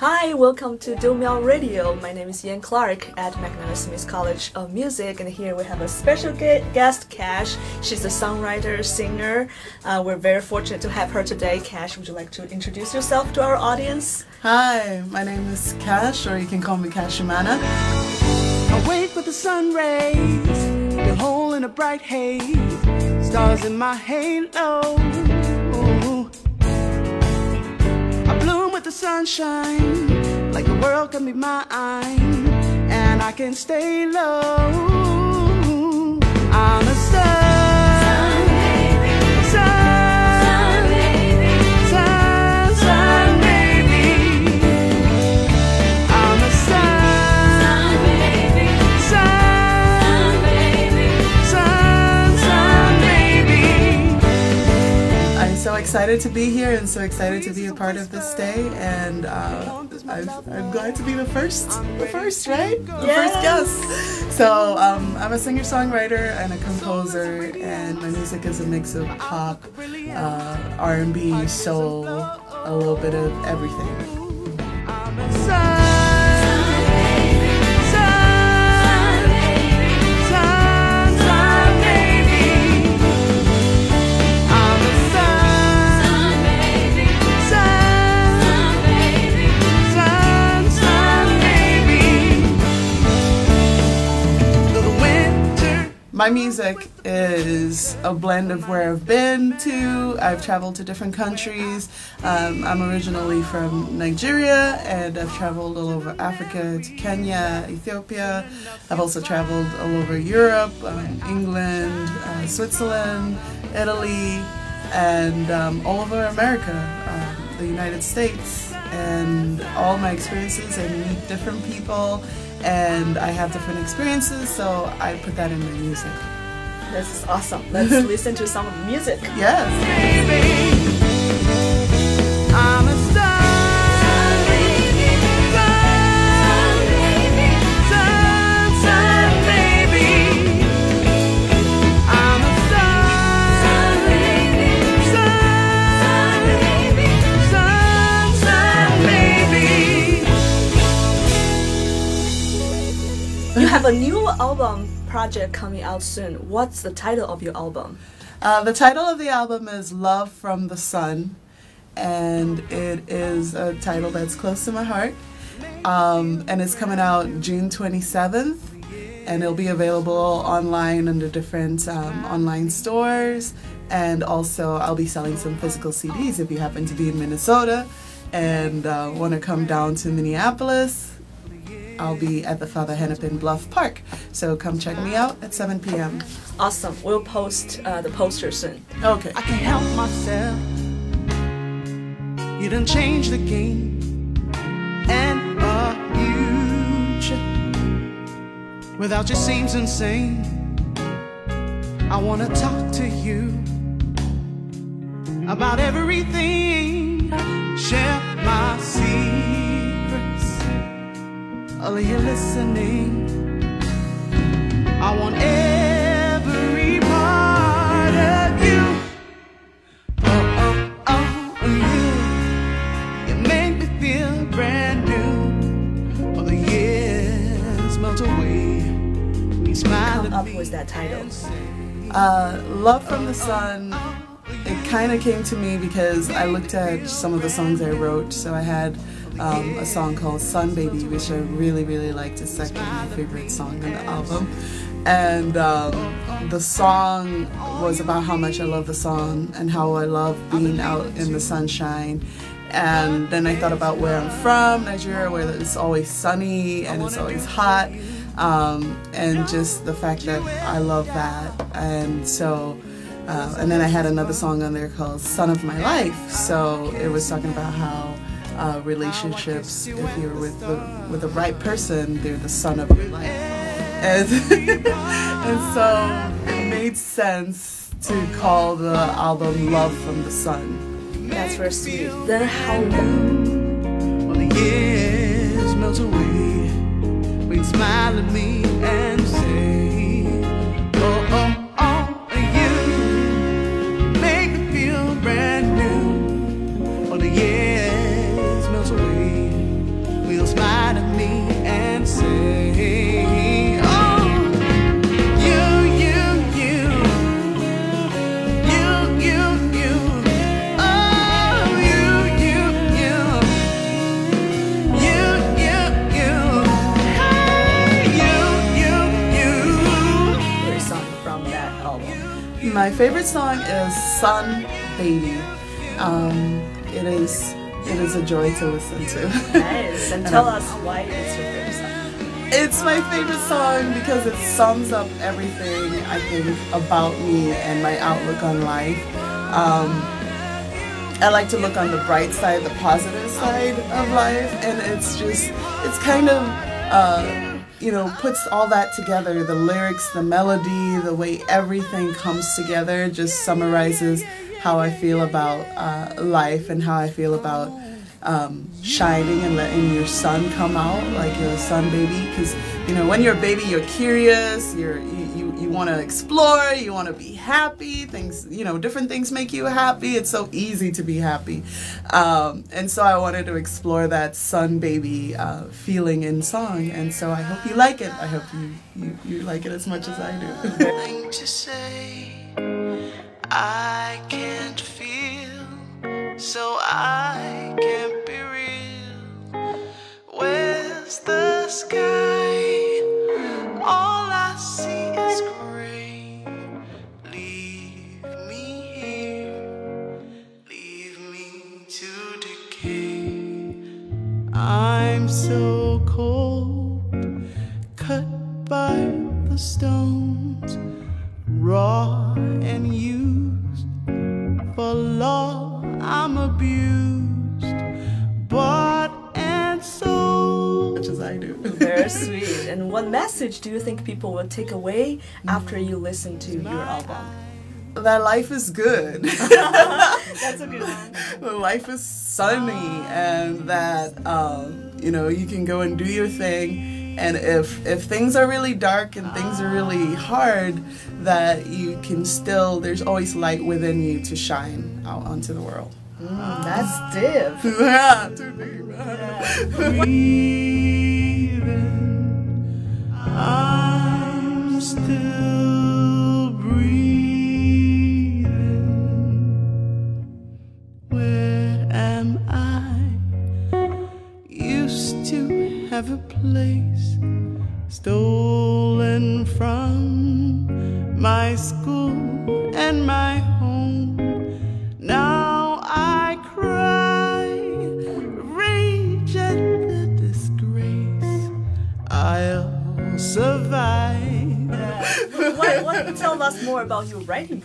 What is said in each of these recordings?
Hi, welcome to Do Miao Radio. My name is Ian Clark at McNally Smith College of Music, and here we have a special guest, Cash. She's a songwriter, singer. Uh, we're very fortunate to have her today. Cash, would you like to introduce yourself to our audience? Hi, my name is Cash, or you can call me Kashimana. Wait for the sun rays, the hole in a bright haze, stars in my halo. The sunshine, like the world can be mine, and I can stay low. I'm excited to be here and so excited to be a part of this day. And uh, i am glad to be the first, the first, right? The yes. first guest. So um, I'm a singer songwriter and a composer, and my music is a mix of pop, uh, R&B, soul, a little bit of everything. My music is a blend of where I've been to. I've traveled to different countries. Um, I'm originally from Nigeria and I've traveled all over Africa to Kenya, Ethiopia. I've also traveled all over Europe, um, England, uh, Switzerland, Italy, and um, all over America, uh, the United States. And all my experiences, I meet different people and I have different experiences, so I put that in my music. This is awesome. Let's listen to some of the music. Yes. A new album project coming out soon. What's the title of your album? Uh, the title of the album is Love from the Sun, and it is a title that's close to my heart. Um, and it's coming out June 27th, and it'll be available online under different um, online stores. And also, I'll be selling some physical CDs if you happen to be in Minnesota and uh, want to come down to Minneapolis I'll be at the Father Hennepin Bluff Park. So come check me out at 7 p.m. Awesome. We'll post uh, the poster soon. Okay. I can't help myself. You done changed the game and a future. Without you seems insane. I wanna talk to you about everything. Share my secrets are you listening? I want every part of you. Oh, oh, oh, you. You make me feel brand new. All the years melt away. You smile at me. Up was that title? Uh, Love from the Sun it kind of came to me because I looked at some of the songs I wrote. So I had um, a song called Sun Baby, which I really, really liked. It's second my favorite song on the album. And um, the song was about how much I love the song and how I love being out in the sunshine. And then I thought about where I'm from, Nigeria, where it's always sunny and it's always hot. Um, and just the fact that I love that. And so, uh, and then I had another song on there called Son of My Life. So it was talking about how uh, relationships, if you're with the, with the right person, they're the sun of your life. And, and so it made sense to call the album Love from the Sun. That's very sweet. Then how? Well, the years melt away. We smile at me my favorite song is Sun Baby. Um, it is it is a joy to listen to. Nice. And tell us why it's your favorite song. It's my favorite song because it sums up everything I think about me and my outlook on life. Um, I like to look on the bright side, the positive side of life, and it's just, it's kind of, uh, you know, puts all that together. The lyrics, the melody, the way everything comes together just summarizes how I feel about uh, life and how I feel about um, shining and letting your sun come out like you're a sun baby. Because you know when you're a baby you're curious you're you, want to explore you want to be happy things you know different things make you happy. It's so easy to be happy. Um, and so i wanted to explore that sun baby uh, feeling in song. And so i hope you like it. I hope you, you, you like it as much as i do. To say I can't feel, so I Very sweet. And what message do you think people will take away after you listen to your album? that life is good That's a good one. life is sunny and that um, you know you can go and do your thing and if if things are really dark and things are really hard that you can still there's always light within you to shine out onto the world Mm, that's div. yeah, too deep. I'm still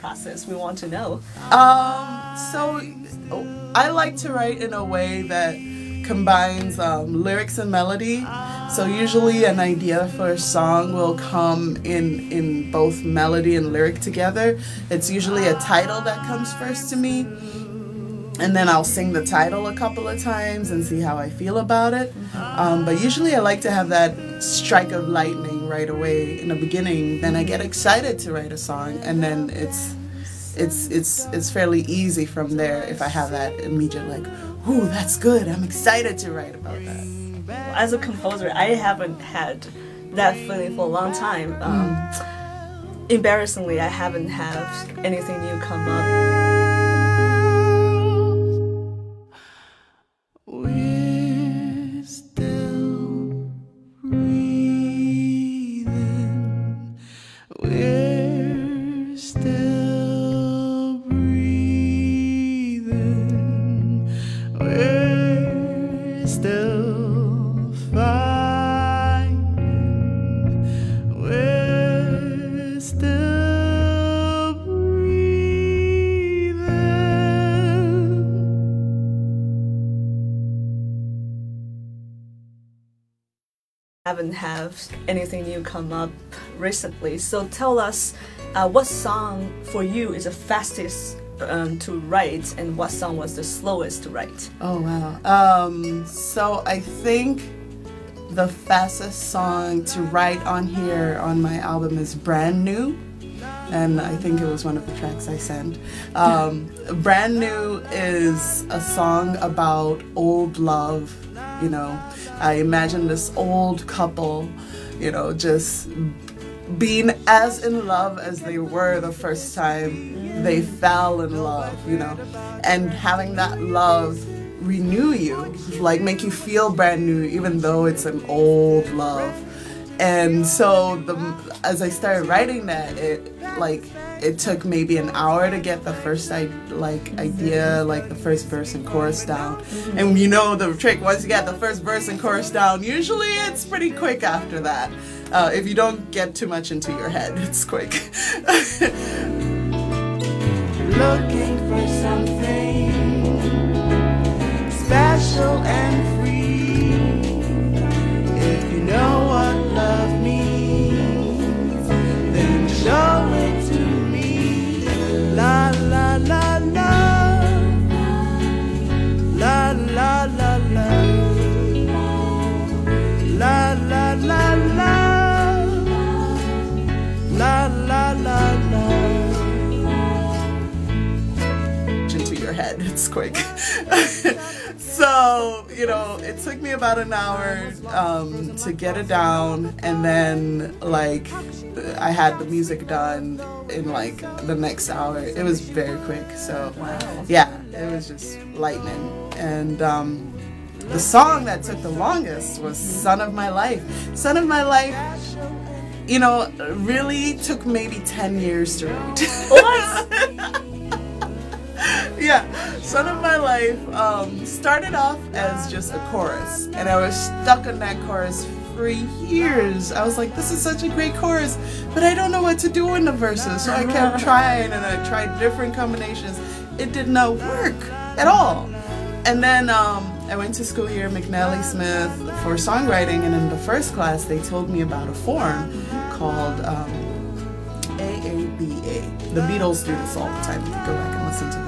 process. We want to know. Um, so I like to write in a way that combines um, lyrics and melody. So usually an idea for a song will come in in both melody and lyric together. It's usually a title that comes first to me. And then I'll sing the title a couple of times and see how I feel about it. Um, but usually I like to have that strike of lightning right away in the beginning. Then I get excited to write a song, and then it's it's it's it's fairly easy from there if I have that immediate like, ooh, that's good. I'm excited to write about that. As a composer, I haven't had that feeling for a long time. Um, Embarrassingly, I haven't had anything new come up. Haven't had anything new come up recently. So tell us, uh, what song for you is the fastest um, to write, and what song was the slowest to write? Oh wow. Um, so I think the fastest song to write on here on my album is Brand New. And I think it was one of the tracks I sent. Um, Brand New is a song about old love. You know, I imagine this old couple, you know, just being as in love as they were the first time they fell in love, you know, and having that love renew you, like make you feel brand new, even though it's an old love. And so, the as I started writing that, it like it took maybe an hour to get the first like idea, like the first verse and chorus down. And you know the trick. Once you get the first verse and chorus down, usually it's pretty quick after that. Uh, if you don't get too much into your head, it's quick. looking for something special and your head. It's quick. so, you know, it took me about an hour um, to get it down, and then, like, I had the music done in, like, the next hour. It was very quick. So, yeah, it was just lightning. And, um, the song that took the longest was Son of My Life. Son of My Life, you know, really took maybe 10 years to write. Yeah, Son of My Life um, started off as just a chorus, and I was stuck on that chorus for years. I was like, this is such a great chorus, but I don't know what to do in the verses. So I kept trying, and I tried different combinations. It did not work at all. And then um, I went to school here, McNally Smith, for songwriting, and in the first class, they told me about a form called. Um, AABA. The Beatles do this all the time. You can go back and listen to.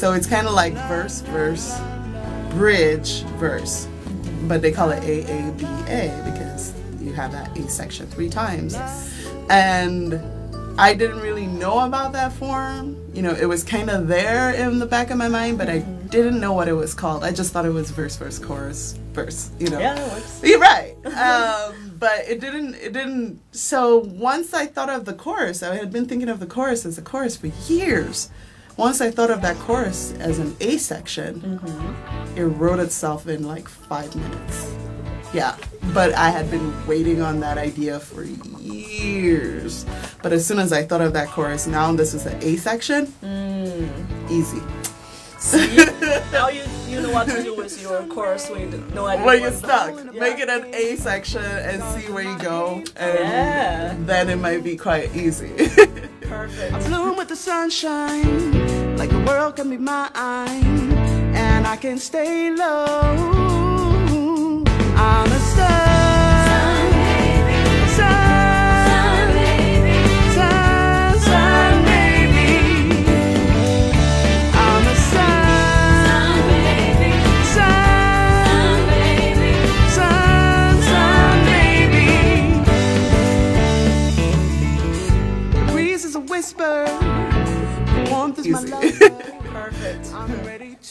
So it's kind of like verse, verse, bridge, verse. But they call it AABA because you have that A section three times. And I didn't really know about that form. You know, it was kind of there in the back of my mind, but I didn't know what it was called. I just thought it was verse, verse, chorus, verse. You know. Yeah, it works. You're right. Um, but it didn't. It didn't. So once I thought of the chorus, I had been thinking of the chorus as a chorus for years. Once I thought of that chorus as an A section, mm-hmm. it wrote itself in like five minutes. Yeah, but I had been waiting on that idea for years. But as soon as I thought of that chorus, now this is an A section. Mm. Easy. See? now you, you know what to do with your course when you have no idea. Well, you're stuck. Yeah. Make it an A section and see where you go, and Yeah. then it might be quite easy. Perfect. The sunshine, like the world can be mine, and I can stay low.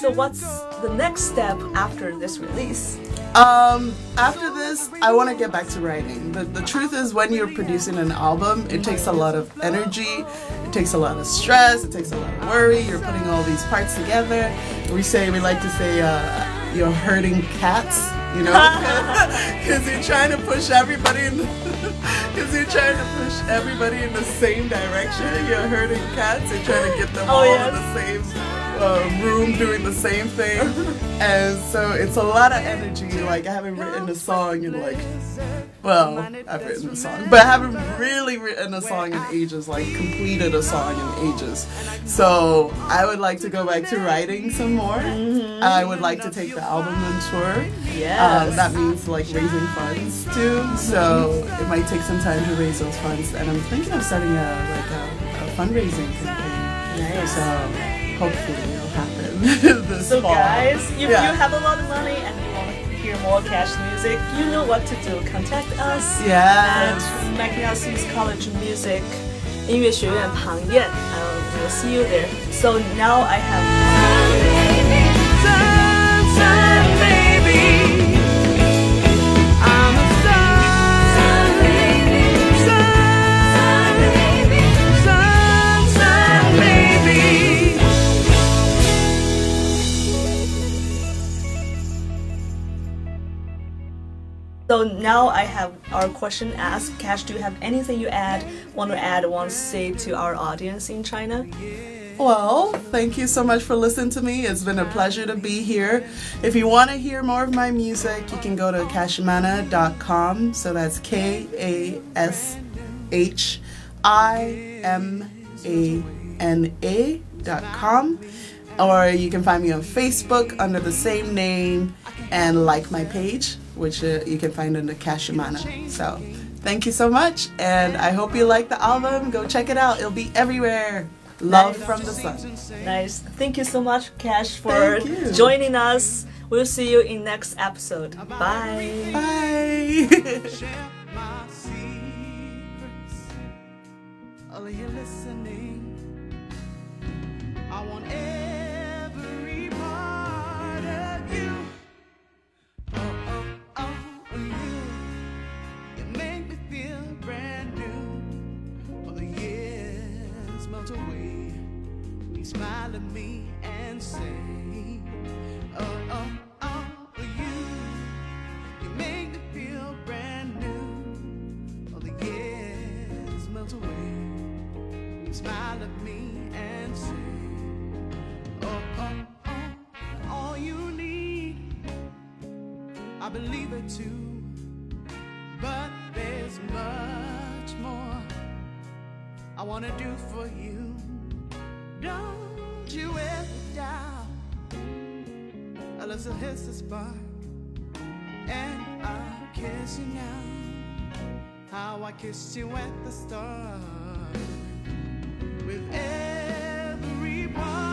So what's the next step after this release? um, after this, I want to get back to writing. The, the truth is, when you're producing an album, it takes a lot of energy, it takes a lot of stress, it takes a lot of worry. You're putting all these parts together. We say, we like to say, uh, you're herding cats. You know, because you're trying to push everybody in, because you're trying to push everybody in the same direction. You're herding cats. You're trying to get them Oh, all yes. in the same uh, room doing the same thing, and so it's a lot of energy. Like I haven't written a song in like, well, I've written a song, but I haven't really written a song in ages. Like completed a song in ages. So I would like to go back to writing some more. I would like to take the album on tour. Yes. Um, that means like raising funds too. So it might take some time to raise those funds, and I'm thinking of starting a like a, a fundraising campaign. Nice. So hopefully will happen this so fall. guys if yeah. you have a lot of money and you want to hear more cash music you know what to do contact us yes. at McNally Smith college music 音乐学院旁边 and uh, we'll see you there so now i have So now I have our question asked. Cash, do you have anything you add, want to add, want to say to our audience in China? Well, thank you so much for listening to me. It's been a pleasure to be here. If you want to hear more of my music, you can go to kashimana.com. So that's K A S H I M A N A.com. Or you can find me on Facebook under the same name and like my page, which uh, you can find under Kashimana. So thank you so much, and I hope you like the album. Go check it out, it'll be everywhere. Love from the sun. Nice. Thank you so much, Cash, for joining us. We'll see you in next episode. Bye. Bye. share my secrets. All of you listening, I want every smile at me and say, Oh, oh, oh, you. You make me feel brand new. All the years melt away. You smile at me and say, Oh, oh, oh, all you need. I believe it too. But there's much more I wanna do for you. Don't It hits the spark and I'll kiss you now. How I kissed you at the start. With every part